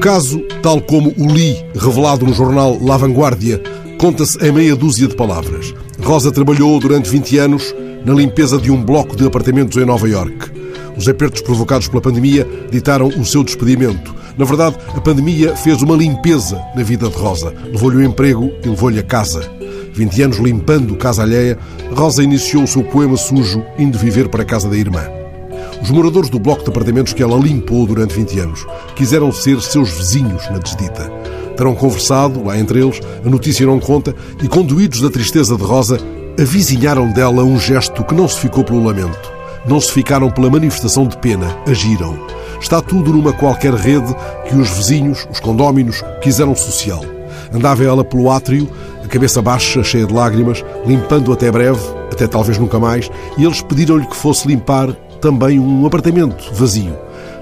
caso, tal como o li, revelado no jornal La Vanguardia, conta-se em meia dúzia de palavras. Rosa trabalhou durante 20 anos na limpeza de um bloco de apartamentos em Nova York. Os apertos provocados pela pandemia ditaram o seu despedimento. Na verdade, a pandemia fez uma limpeza na vida de Rosa. Levou-lhe o emprego e levou-lhe a casa. 20 anos limpando casa alheia, Rosa iniciou o seu poema sujo, indo viver para a casa da irmã. Os moradores do bloco de apartamentos que ela limpou durante 20 anos quiseram ser seus vizinhos na desdita. Terão conversado, lá entre eles, a notícia não conta, e conduídos da tristeza de Rosa, avizinharam dela um gesto que não se ficou pelo lamento. Não se ficaram pela manifestação de pena, agiram. Está tudo numa qualquer rede que os vizinhos, os condóminos, quiseram social. Andava ela pelo átrio, a cabeça baixa, cheia de lágrimas, limpando até breve, até talvez nunca mais, e eles pediram-lhe que fosse limpar também um apartamento vazio.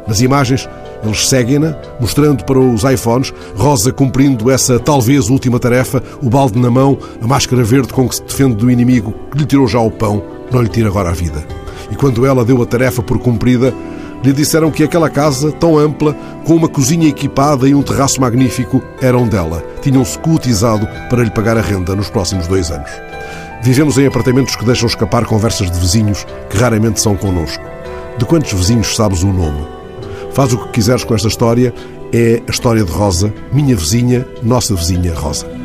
Nas imagens, eles seguem-na, mostrando para os iPhones Rosa cumprindo essa talvez última tarefa, o balde na mão, a máscara verde com que se defende do inimigo que lhe tirou já o pão, não lhe tira agora a vida. E quando ela deu a tarefa por cumprida, lhe disseram que aquela casa, tão ampla, com uma cozinha equipada e um terraço magnífico, eram dela. Tinham-se cotizado para lhe pagar a renda nos próximos dois anos. Vivemos em apartamentos que deixam escapar conversas de vizinhos que raramente são connosco. De quantos vizinhos sabes o nome? Faz o que quiseres com esta história, é a história de Rosa, minha vizinha, nossa vizinha Rosa.